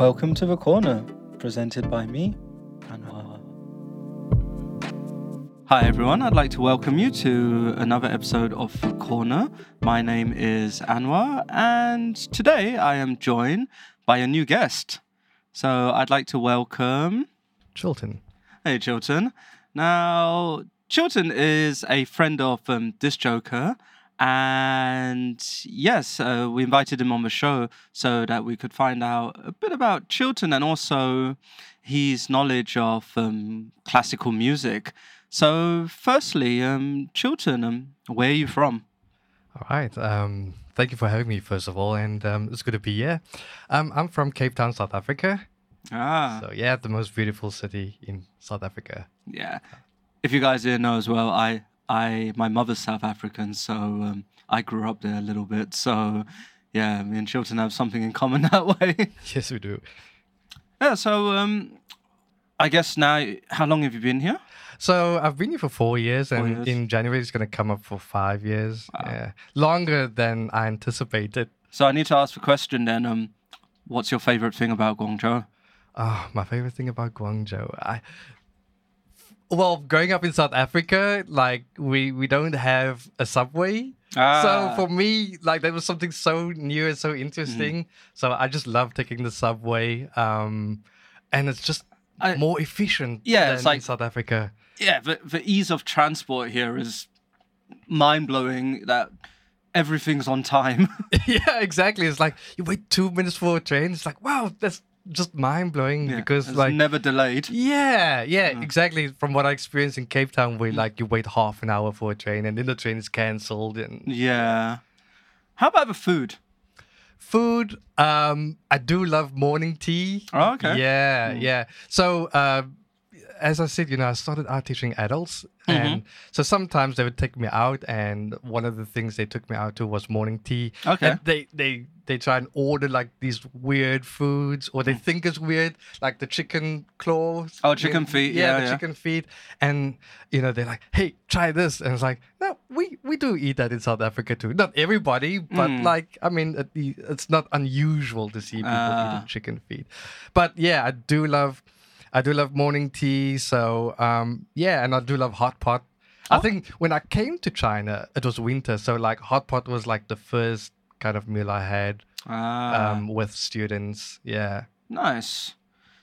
Welcome to the corner, presented by me, Anwar. Hi everyone, I'd like to welcome you to another episode of The Corner. My name is Anwar, and today I am joined by a new guest. So I'd like to welcome Chilton. Hey Chilton. Now, Chilton is a friend of um, Disc Joker, and yes, uh, we invited him on the show so that we could find out a bit about Chilton and also his knowledge of um, classical music. So, firstly, um, Chilton, um, where are you from? All right. Um, thank you for having me, first of all, and um, it's good to be here. Um, I'm from Cape Town, South Africa. Ah, So, yeah, the most beautiful city in South Africa. yeah. If you guys didn't know as well, I, I, my mother's South African, so um, I grew up there a little bit. So, yeah, me and Chilton have something in common that way. Yes, we do. yeah. So, um, I guess now, how long have you been here? So, I've been here for four years, and years. in January, it's going to come up for five years. Wow. Yeah. Longer than I anticipated. So, I need to ask the question then. Um, what's your favorite thing about Guangzhou? Oh, my favorite thing about Guangzhou, I well, growing up in South Africa, like we we don't have a subway. Ah. So for me, like that was something so new and so interesting. So I just love taking the subway, um, and it's just I- more efficient. Yeah, than it's like- in South Africa. yeah, the, the ease of transport here is mind blowing that everything's on time. yeah, exactly. It's like you wait two minutes for a train. It's like wow, that's just mind blowing Yeah, because like never delayed. Yeah, yeah, exactly. From what I experienced in Cape Town, where like you wait half an hour for a train and then the train is cancelled and Yeah. How about the food? food. Um, I do love morning tea. Oh, okay. Yeah, yeah. So, uh, as I said, you know, I started art teaching adults, Mm-hmm. and so sometimes they would take me out, and one of the things they took me out to was morning tea. Okay. And they they they try and order like these weird foods, or they think it's weird, like the chicken claws. Mm. Oh, chicken feet, yeah, the yeah. chicken feet, and you know they're like, hey, try this, and it's like, no, we we do eat that in South Africa too. Not everybody, but Mm. like, I mean, it, it's not unusual to see people Ah. eating chicken feet. But yeah, I do love, I do love morning tea. So um, yeah, and I do love hot pot. I Oh. think when I came to China, it was winter, so like hot pot was like the first kind of meal I had Ah, um, with students. Yeah. nice.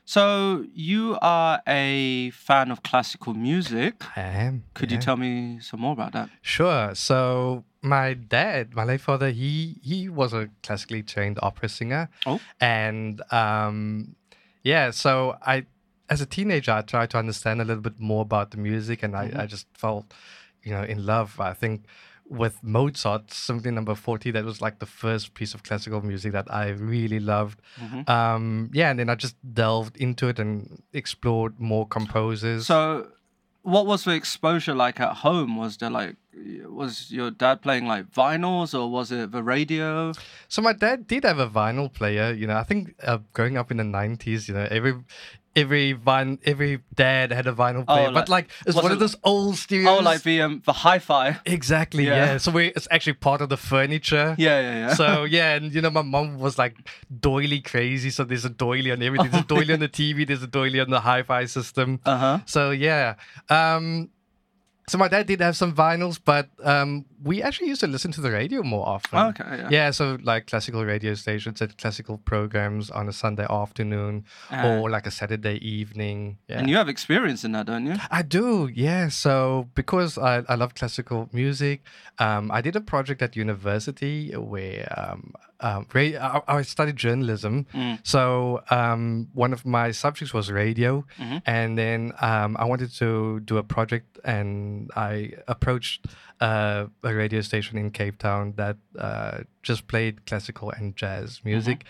So you are a fan of classical music. I am. Could yeah. you tell me some more about that? Sure. So my dad, my late father, he he was a classically trained opera singer. Oh. And um, yeah, so I, as a teenager, I tried to understand a little bit more about the music, and I, I just felt, you know, in love. I think with Mozart, Symphony Number Forty, that was like the first piece of classical music that I really loved. Um, yeah, and then I just delved into it and explored more composers. So, what was the exposure like at home? Was there like, was your dad playing like vinyls or was it the radio? So my dad did have a vinyl player. You know, I think uh, growing up in the nineties, you know, every every vine, every dad had a vinyl player, like- but like it's one it- of those old stereos. Oh, like the um, the hi-fi. exactly, Yeah. yeah. So we it's actually part of the furniture. Yeah, yeah, yeah. So yeah, and you know, my mom was like doily crazy. So there's a doily on everything. There's a doily on the TV. There's a doily on the hi-fi system. uh huh. So yeah. Um, so my dad did have some vinyls, but um, we actually used to listen to the radio more often. Okay, yeah. Yeah, so like classical radio stations and classical programs on a Sunday afternoon Ah. or like a Saturday evening. Yeah. And you have experience in that, don't you? I do, yeah. So because I, I love classical music, um, I did a project at university where um, um, ra- I, I studied journalism. Mm. So um, one of my subjects was radio, Mhm. and then um, I wanted to do a project, and I approached uh, a radio station in Cape Town that uh, just played classical and jazz music,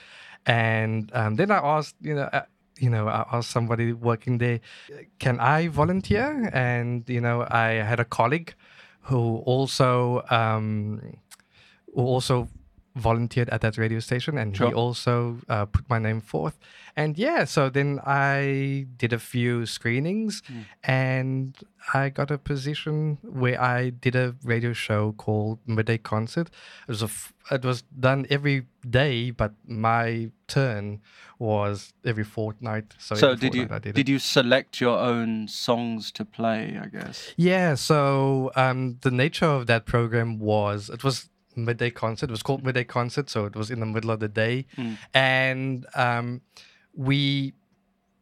and um, then I asked, you know. Uh, you know, I asked somebody working there, can I volunteer? And you know, I had a colleague who also um, who also volunteered at that radio station, and Sure. he also uh, put my name forth. And yeah, so then I did a few screenings, Mm. and I got a position where I did a radio show called Midday Concert. It was a f- it was done every day, but my turn was every fortnight. So, So did you did, did you select your own songs to play? I guess. Yeah, so um, the nature of that program was it was midday concert. It was called midday concert, so it was in the middle of the day, Mm. and um, we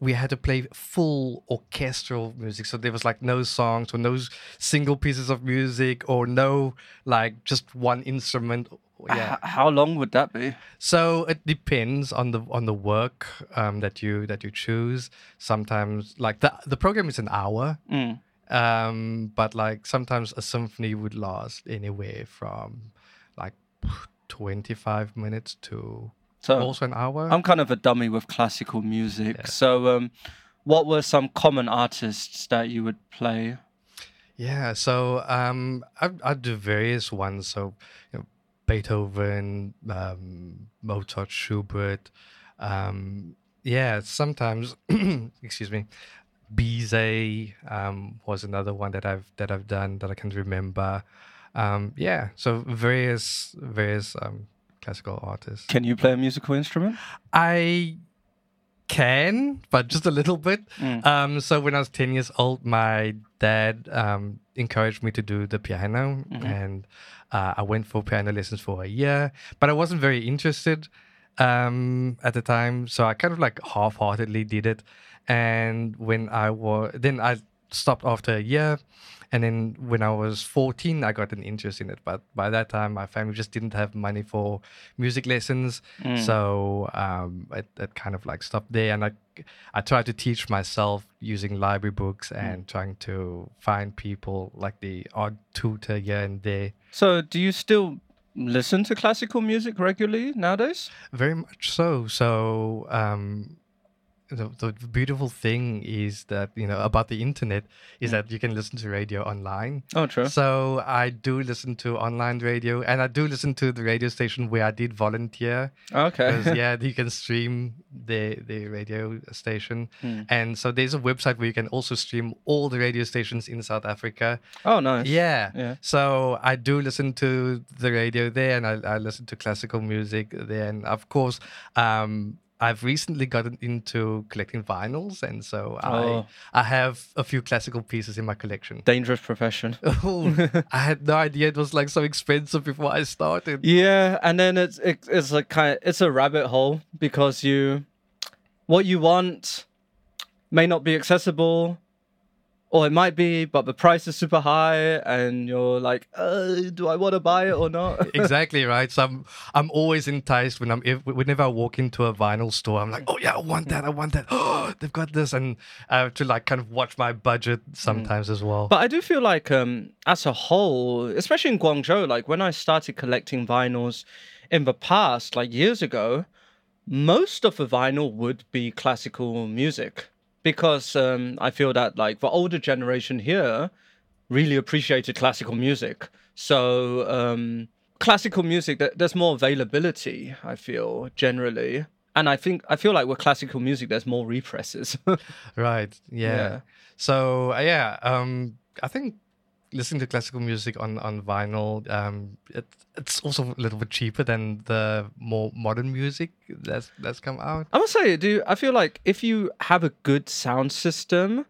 we had to play full orchestral music. So there was like no songs or no single pieces of music or no like just one instrument. Yeah. How long would that be? So it depends on the on the work um, that you that you choose. Sometimes like the the program is an hour, Mm. um, but like sometimes a symphony would last anywhere from like 25 minutes to So also an hour. I'm kind of a dummy with classical music. Yeah. So, um, what were some common artists that you would play? yeah, so um, I, I do various ones. So you know, Beethoven, um, Mozart, Schubert. Um, yeah, sometimes, excuse me, Bizet um, was another one that I've that I've done that I can remember. Um, yeah, so various various um, classical artists. Can you play a musical instrument? I can, but just a little bit. Mm. Um, so when I was ten years old, my dad um, encouraged me to do the piano, Mhm. and uh, I went for piano lessons for a year. But I wasn't very interested um, at the time, so I kind of like half-heartedly did it. And when I was, then I stopped after a year. And then when I was 14, I got an interest in it. But by that time, my family just didn't have money for music lessons. Mm. So um, it, it kind of like stopped there. And I, I tried to teach myself using library books Mm. and trying to find people like the odd tutor here and there. So, do you still listen to classical music regularly nowadays? Very much so. So um, the, the beautiful thing is that you know about the internet is that you can listen to radio online. Oh, true. So I do listen to online radio, and I do listen to the radio station where I did volunteer. Okay. yeah, you can stream the the radio station, Hmm. and so there's a website where you can also stream all the radio stations in South Africa. oh, nice. Yeah. Yeah. So I do listen to the radio there, and I, I listen to classical music there, and of course, um, I've recently gotten into collecting vinyls, and so Oh. I I have a few classical pieces in my collection. Dangerous profession. Oh, I had no idea it was like so expensive before I started. Yeah, and then it's it, it's like kind of it's a rabbit hole because you what you want may not be accessible or it might be but the price is super high and you're like uh, do I want to buy it or not exactly right. So I'm I'm always enticed when I'm if, whenever I walk into a vinyl store. I'm like, oh yeah, I want that. I want that. Oh, they've got this, and I have to like kind of watch my budget sometimes as well. But I do feel like, um, as a whole, especially in Guangzhou, like when I started collecting vinyls in the past, like years ago, most of the vinyl would be classical music because um, I feel that like the older generation here really appreciated classical music. So um, classical music, there's more availability. I feel generally. And I think I feel like with classical music, there's more represses. Right. Yeah. Yeah. So uh, yeah, um, I think listening to classical music on on vinyl, um, it, it's also a little bit cheaper than the more modern music that's that's come out. I must say, do I feel like if you have a good sound system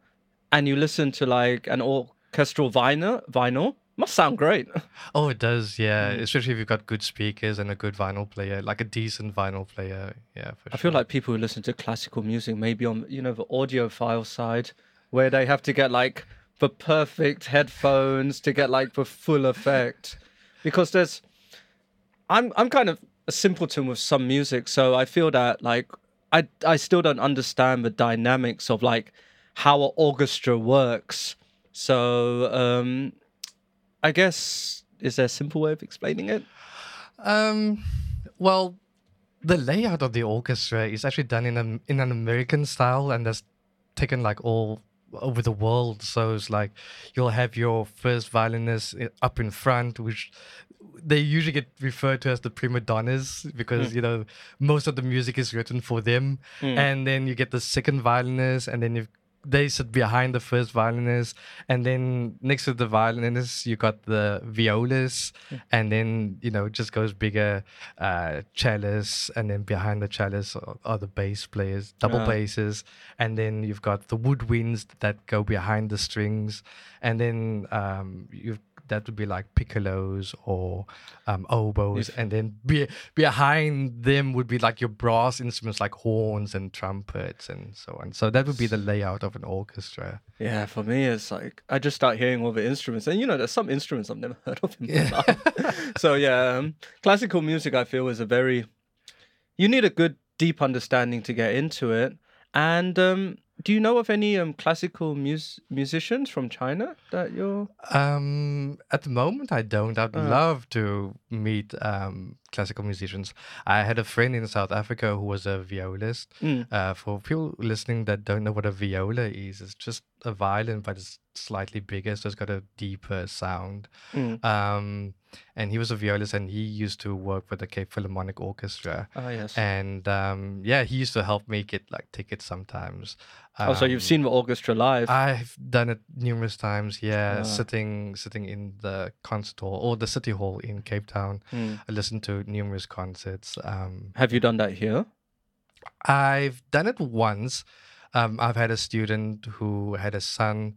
and you listen to like an orchestral vinyl, vinyl must sound great. Oh, it does. Yeah, Mm. especially if you've got good speakers and a good vinyl player, like a decent vinyl player. Yeah, for I sure. feel like people who listen to classical music maybe on you know the audiophile side, where they have to get like the perfect headphones to get like the full effect, because there's, I'm I'm kind of a simpleton with some music, so I feel that like I I still don't understand the dynamics of like how an orchestra works. So um, I guess is there a simple way of explaining it? Um, well, the layout of the orchestra is actually done in a in an American style, and that's taken like all over the world. So it's like you'll have your first violinist eh, up in front, which they usually get referred to as the prima donnas because hmm. you know most of the music is written for them, hmm. and then you get the second violinist, and then you they sit behind the first violinist, and then next to the violinist you got the violas, and then you know it just goes bigger, uh, cellists, and then behind the cellists are, are the bass players, double Ah. basses, and then you've got the woodwinds that go behind the strings, and then um, you've that would be like piccolos or um, oboes, and then be, behind them would be like your brass instruments like horns and trumpets and so on. So that would be the layout of an orchestra. Yeah, for me, it's like I just start hearing all the instruments, and you know, there's some instruments I've never heard of in my life. so yeah, um, classical music I feel is a very you need a good deep understanding to get into it. And um, do you know of any um, classical mus- musicians from China that you're? Um, at the moment, I don't. I'd Uh. love to meet um, classical musicians. I had a friend in South Africa who was a violist. Mm. Uh, for people listening that don't know what a viola is, it's just a violin, but it's slightly bigger, so it's got a deeper sound. Mm. Um, and he was a violist, and he used to work with the Cape Philharmonic Orchestra. Ah, yes. And um, yeah, he used to help me get like tickets sometimes. oh, so you've Um, seen the orchestra live? I've done it numerous times. Yeah, Ah. sitting sitting in the concert hall or the city hall in Cape Town. Mm. I listened to numerous concerts. Um, Have you done that here? I've done it once. Um, I've had a student who had a son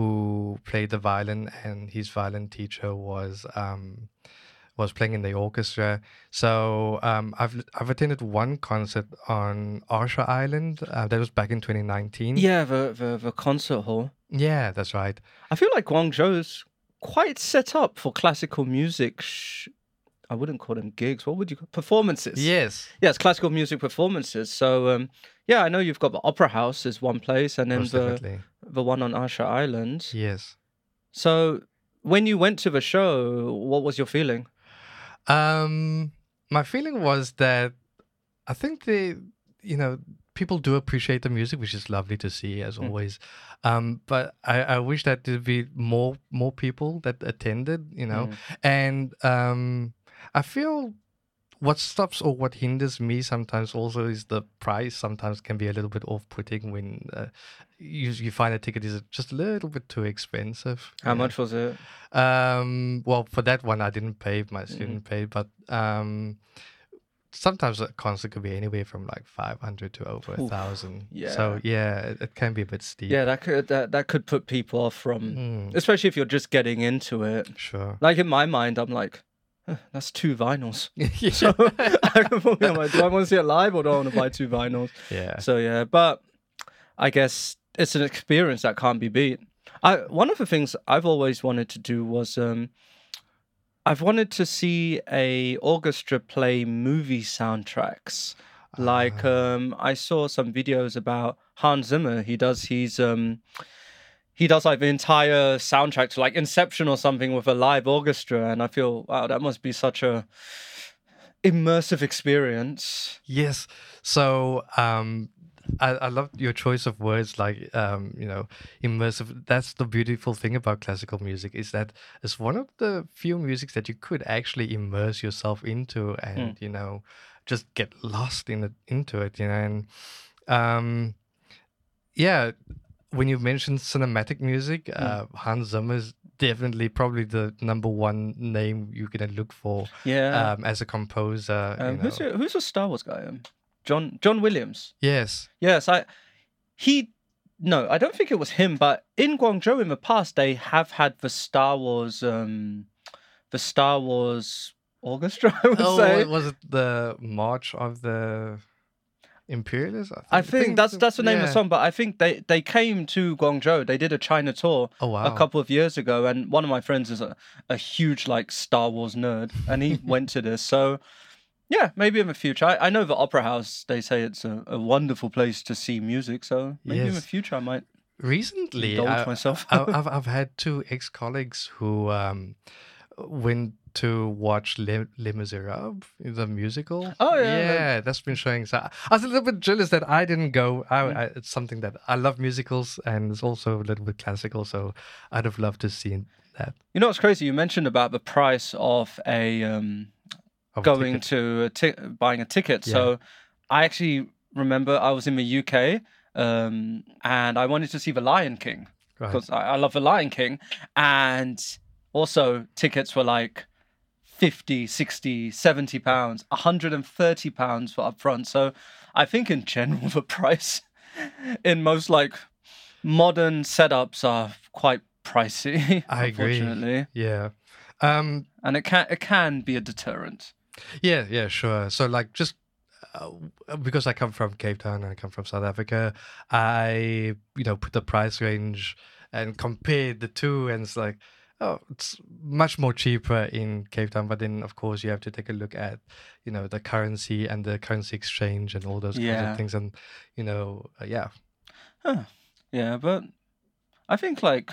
who played the violin, and his violin teacher was um, was playing in the orchestra. So um, I've I've attended one concert on Ersha Island. Uh, that was back in 2019. Yeah, the, the the concert hall. yeah, that's right. I feel like Guangzhou's quite set up for classical music. Sh- I wouldn't call them gigs. What would you call performances? Yes, Yes, classical music performances. So um, yeah, I know you've got the Opera House is one place, and then most the definitely. the one on Ersha Island. Yes. So when you went to the show, what was your feeling? Um, my feeling was that I think they, you know, people do appreciate the music, which is lovely to see as Mm. always. Um, but I, I wish that there'd be more more people that attended, you know, Mm. and um, I feel what stops or what hinders me sometimes also is the price. Sometimes can be a little bit off-putting when uh, you you find a ticket is just a little bit too expensive. How Yeah. much was it? Um, well, for that one, I didn't pay. My Mm-hmm. student paid, but um, sometimes a concert could be anywhere from like five hundred to over a thousand. yeah. So yeah, it, it can be a bit steep. Yeah, that could that, that could put people off from, Mm, especially if you're just getting into it. sure. Like in my mind, I'm like, "Huh, that's two vinyls. yeah. So I'm like, do I want to see it live or do I want to buy two vinyls? yeah. So yeah, but I guess it's an experience that can't be beat. I one of the things I've always wanted to do was um I've wanted to see a orchestra play movie soundtracks. Like Ah. um I saw some videos about Hans Zimmer. He does his um he does like the entire soundtrack to like Inception or something with a live orchestra and I feel wow that must be such a immersive experience. Yes. So um I, I love your choice of words like um, you know, immersive. That's the beautiful thing about classical music is that it's one of the few musics that you could actually immerse yourself into and, you know, just get lost in it into it, you know. And um yeah, when you mentioned cinematic music, uh, Hans Zimmer is definitely probably the number one name you're gonna look for Yeah. um, as a composer. you Um, who's know. your, who's a Star Wars guy? Um, John John Williams. Yes. Yes, I. He. No, I don't think it was him. But in Guangzhou in the past, they have had the Star Wars. Um, the Star Wars orchestra. I would Oh, say. was it the March of the Imperialists? I think that's that's the name of the song. But I think they they came to Guangzhou. They did a China tour Oh wow! a couple of years ago, and one of my friends is a, a huge like Star Wars nerd, and he went to this. So. Yeah, maybe in the future. I, I know the Opera House. They say it's a, a wonderful place to see music. So maybe in the future I might Recently, I, myself. I, I've I've had two ex colleagues who, um, when to watch Les, Les Miserables, the musical. Oh, yeah, yeah, that's been showing. So I was a little bit jealous that I didn't go. I, Mm. I, it's something that I love musicals, and it's also a little bit classical. So I'd have loved to see that. You know what's crazy? You mentioned about the price of a um, of going ticket. to a ti- buying a ticket. So I actually remember I was in the UK um, and I wanted to see The Lion King Right. because I, I love The Lion King. And also, tickets were like 50, 60, 70 pounds, 130 pounds for upfront. So I think in general, the price in most like modern setups are quite pricey. I agree. unfortunately. Yeah. Um, And it can it can be a deterrent. Yeah, yeah, sure. So like just uh, because I come from Cape Town and I come from South Africa, I you know put the price range and compared the two, and it's like oh, it's much more cheaper in Cape Town. But then of course you have to take a look at you know the currency and the currency exchange and all those kinds of things, and you know uh, yeah, Huh. Yeah, but I think like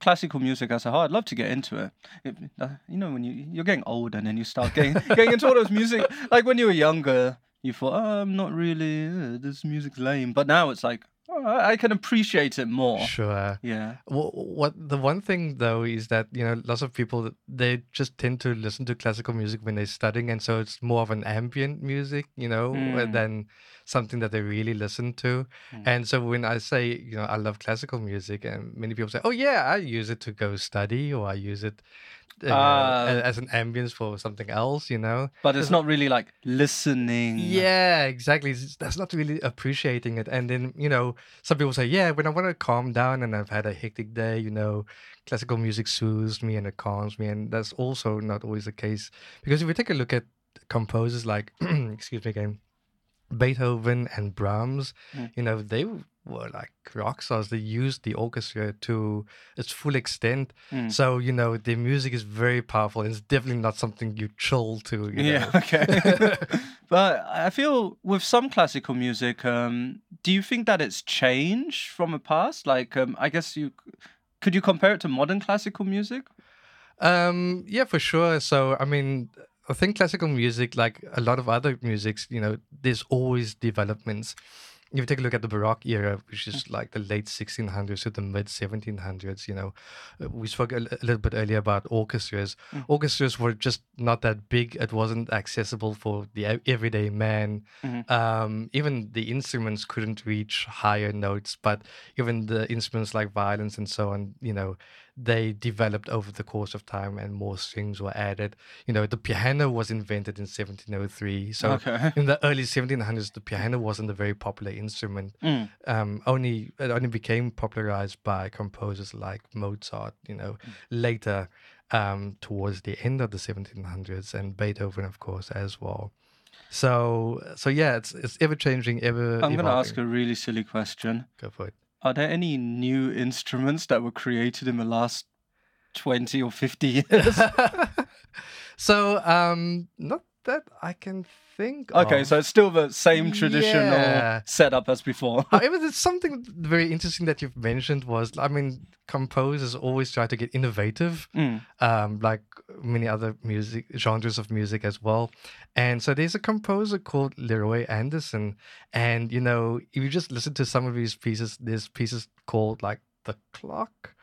classical music as a whole, I'd love to get into it. it uh, you know, when you you're getting old and then you start getting getting into all those music. Like when you were younger, you thought, oh, I'm not really uh, this music's lame. But now it's like, I I can appreciate it more. sure. Yeah. What, what the one thing though is that you know lots of people they just tend to listen to classical music when they're studying, and so it's more of an ambient music, you know, Mm. than something that they really listen to. Mm. And so when I say you know I love classical music, and many people say, oh yeah, I use it to go study, or I use it uh, a- as an ambience for something else, you know. But it's not really like listening. Yeah, exactly. It's- That's not really appreciating it. And then, you know, some people say, yeah, when I want to calm down and I've had a hectic day, you know, classical music soothes me and it calms me. And that's also not always the case. Because if we take a look at composers like, excuse me again, Beethoven and Brahms, Mm. you know, they were like rock stars. They used the orchestra to its full extent. Mm. So, you know, their music is very powerful. And it's definitely not something you chill to, you yeah, know. okay. but I feel with some classical music, um, do you think that it's changed from the past? Like, um, I guess you could you compare it to modern classical music? Um, yeah, for sure. So, I mean, I think classical music, like a lot of other musics, you know, there's always developments. If you take a look at the Baroque era, which is like the late 1600s to the mid 1700s, you know, uh, we spoke a, a little bit earlier about orchestras. Mm. Orchestras were just not that big. It wasn't accessible for the everyday man. Mhm. Um, even the instruments couldn't reach higher notes, but even the instruments like violins and so on, you know, they developed over the course of time and more strings were added. You know, the piano was invented in 1703. So okay. in the early 1700s, the piano wasn't a very popular instrument. Mm. Um, only it only became popularized by composers like Mozart. You know, later um, towards the end of the 1700s, and Beethoven, of course, as well. So, so yeah, it's it's ever changing, ever. I'm going to ask a really silly question. Go for it. Are there any new instruments that were created in the last 20 or 50 years? so, um, not that I can think. okay, of. so it's still the same traditional Yeah. setup as before. However, there's something very interesting that you've mentioned was, I mean, composers always try to get innovative, Mm. um, like many other music genres of music as well. And so there's a composer called Leroy Anderson, and you know, if you just listen to some of his pieces, there's pieces called like the clock.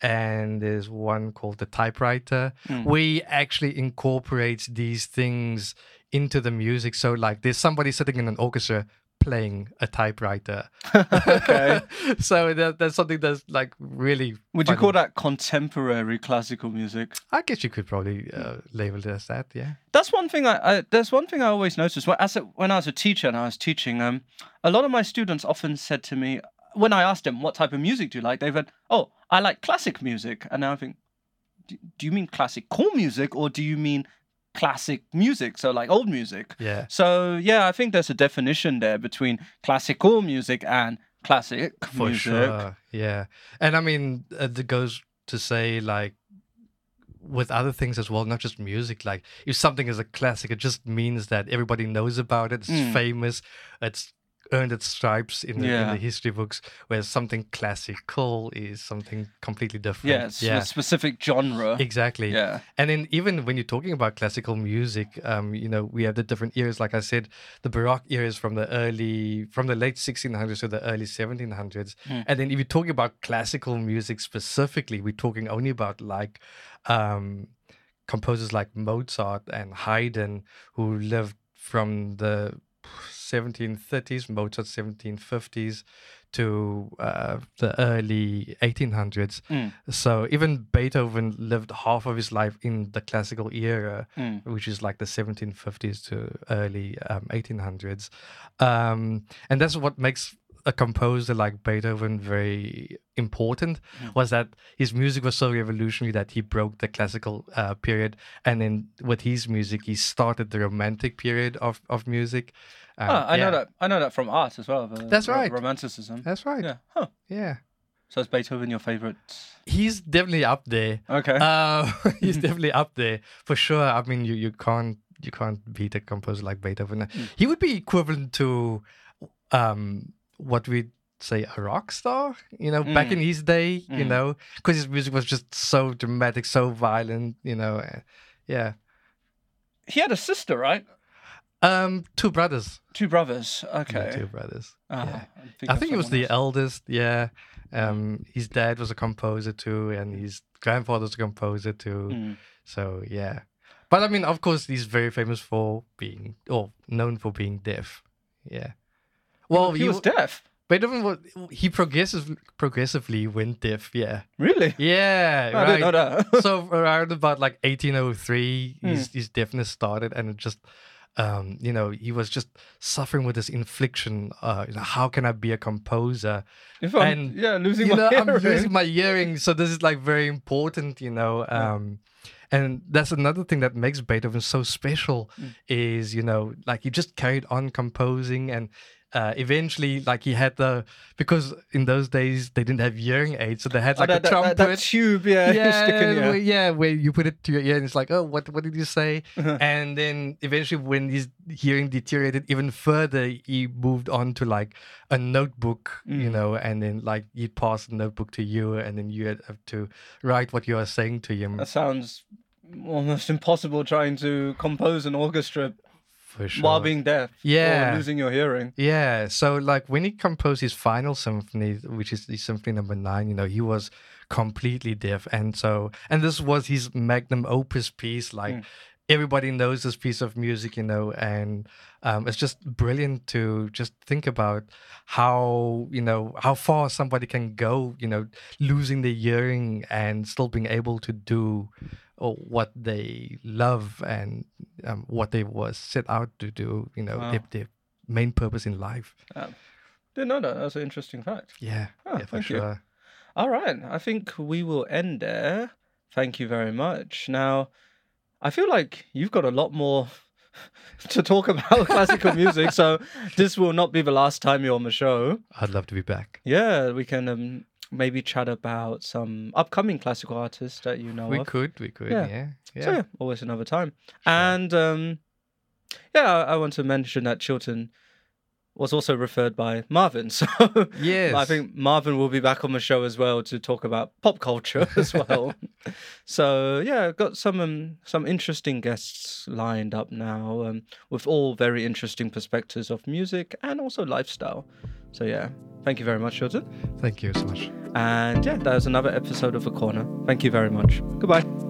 And there's one called the typewriter, Mm. he actually incorporates these things into the music. So, like, there's somebody sitting in an orchestra playing a typewriter. okay. so that, that's something that's like really. Would you call that contemporary classical music? I guess you could probably uh, label it as that. Yeah. That's one thing I, I there's one thing I always noticed when as a, when I was a teacher and I was teaching um a lot of my students often said to me when I asked them what type of music do you like they went oh I like classic music and now I think do, you mean classical music or do you mean classic music so like old music Yeah. so yeah I think there's a definition there between classical music and classic For music sure. Yeah. And I mean, uh, it goes to say like with other things as well, not just music. Like if something is a classic, it just means that everybody knows about it. It's Mm. famous. It's earned its stripes in the, in the history books, where something classical is something completely different. Yeah, it's a specific genre. exactly. Yeah. And then even when you're talking about classical music, um, you know, we have the different eras. Like I said, the Baroque era is from the early, from the late 1600s to the early 1700s. Hmm. And then if you're talking about classical music specifically, we're talking only about like um, composers like Mozart and Haydn, who lived from the 1730s, Mozart 1750s to uh, the early 1800s. Mm. So even Beethoven lived half of his life in the classical era, Mm. which is like the 1750s to early um, 1800s. Um, and that's what makes a composer like Beethoven very important was that his music was so revolutionary that he broke the classical uh, period and then with his music he started the romantic period of, of music Um, Ah, I yeah. know that. I know that from art as well. the That's right. Romanticism. that's right Yeah. Huh. yeah So is Beethoven your favorite? he's definitely up there Okay. Uh, he's definitely up there for sure. I mean, you, you can't you can't beat a composer like Beethoven. He would be equivalent to um what we'd say a rock star. You know, back in his day. You Mm. know, because his music was just so dramatic, so violent. You know, uh, yeah. he had a sister, right? Um, two brothers. Two brothers. Yeah, Okay. two brothers. Ah, yeah. I think he was the else. eldest. Yeah. Um, his dad was a composer too, and his grandfather was a composer too. Mm. So yeah, but I mean, of course, he's very famous for being or known for being deaf. Yeah. Well, he was deaf. Beethoven was he progressive progressively went deaf. Yeah. Really? Yeah. I didn't know that. so around about like 1803, Hmm. his his deafness started, and it just. Um, you know, he was just suffering with this infliction. Uh, you know, how can I be a composer? if I'm, and, yeah, losing you my know, hearing. I'm losing my hearing, so this is like very important, you know. Um, and that's another thing that makes Beethoven so special Mm. is, you know, like he just carried on composing and uh, eventually, like he had the because in those days they didn't have hearing aids, so they had Oh, like that, a trumpet. that, that tube, yeah, you stick in where, yeah, where you put it to your ear and it's like, oh, what what did you say? Uh-huh. and then eventually, when his hearing deteriorated even further, he moved on to like a notebook, you Mm. know, and then like he'd pass the notebook to you, and then you had have to write what you are saying to him. That sounds almost impossible trying to compose an orchestra for sure. while being deaf Yeah. or losing your hearing. Yeah, so like when he composed his final symphony, which is the symphony number nine, you know, he was completely deaf, and so and this was his magnum opus piece. Like Mm. everybody knows this piece of music, you know, and um, it's just brilliant to just think about how you know how far somebody can go, you know, losing their hearing and still being able to do or what they love and um, what they was set out to do, you know, Wow. their, their main purpose in life. Didn't know that. That's an interesting fact. Yeah, Ah, yeah, for thank you. All right. I think we will end there. Thank you very much. Now, I feel like you've got a lot more to talk about classical music, so this will not be the last time you're on the show. I'd love to be back. Yeah, we can um, maybe chat about some upcoming classical artists that you know we of. could, we could, Yeah. yeah, yeah. So yeah, always another time. And um, yeah, I, I want to mention that Chilton was also referred by Marvin. So Yes. I think Marvin will be back on the show as well to talk about pop culture as well. so yeah, I've got some um, some interesting guests lined up now, um, with all very interesting perspectives of music and also lifestyle. So yeah, thank you very much, Chilton. Thank you so much. And yeah, that was another episode of A Corner. Thank you very much. Goodbye.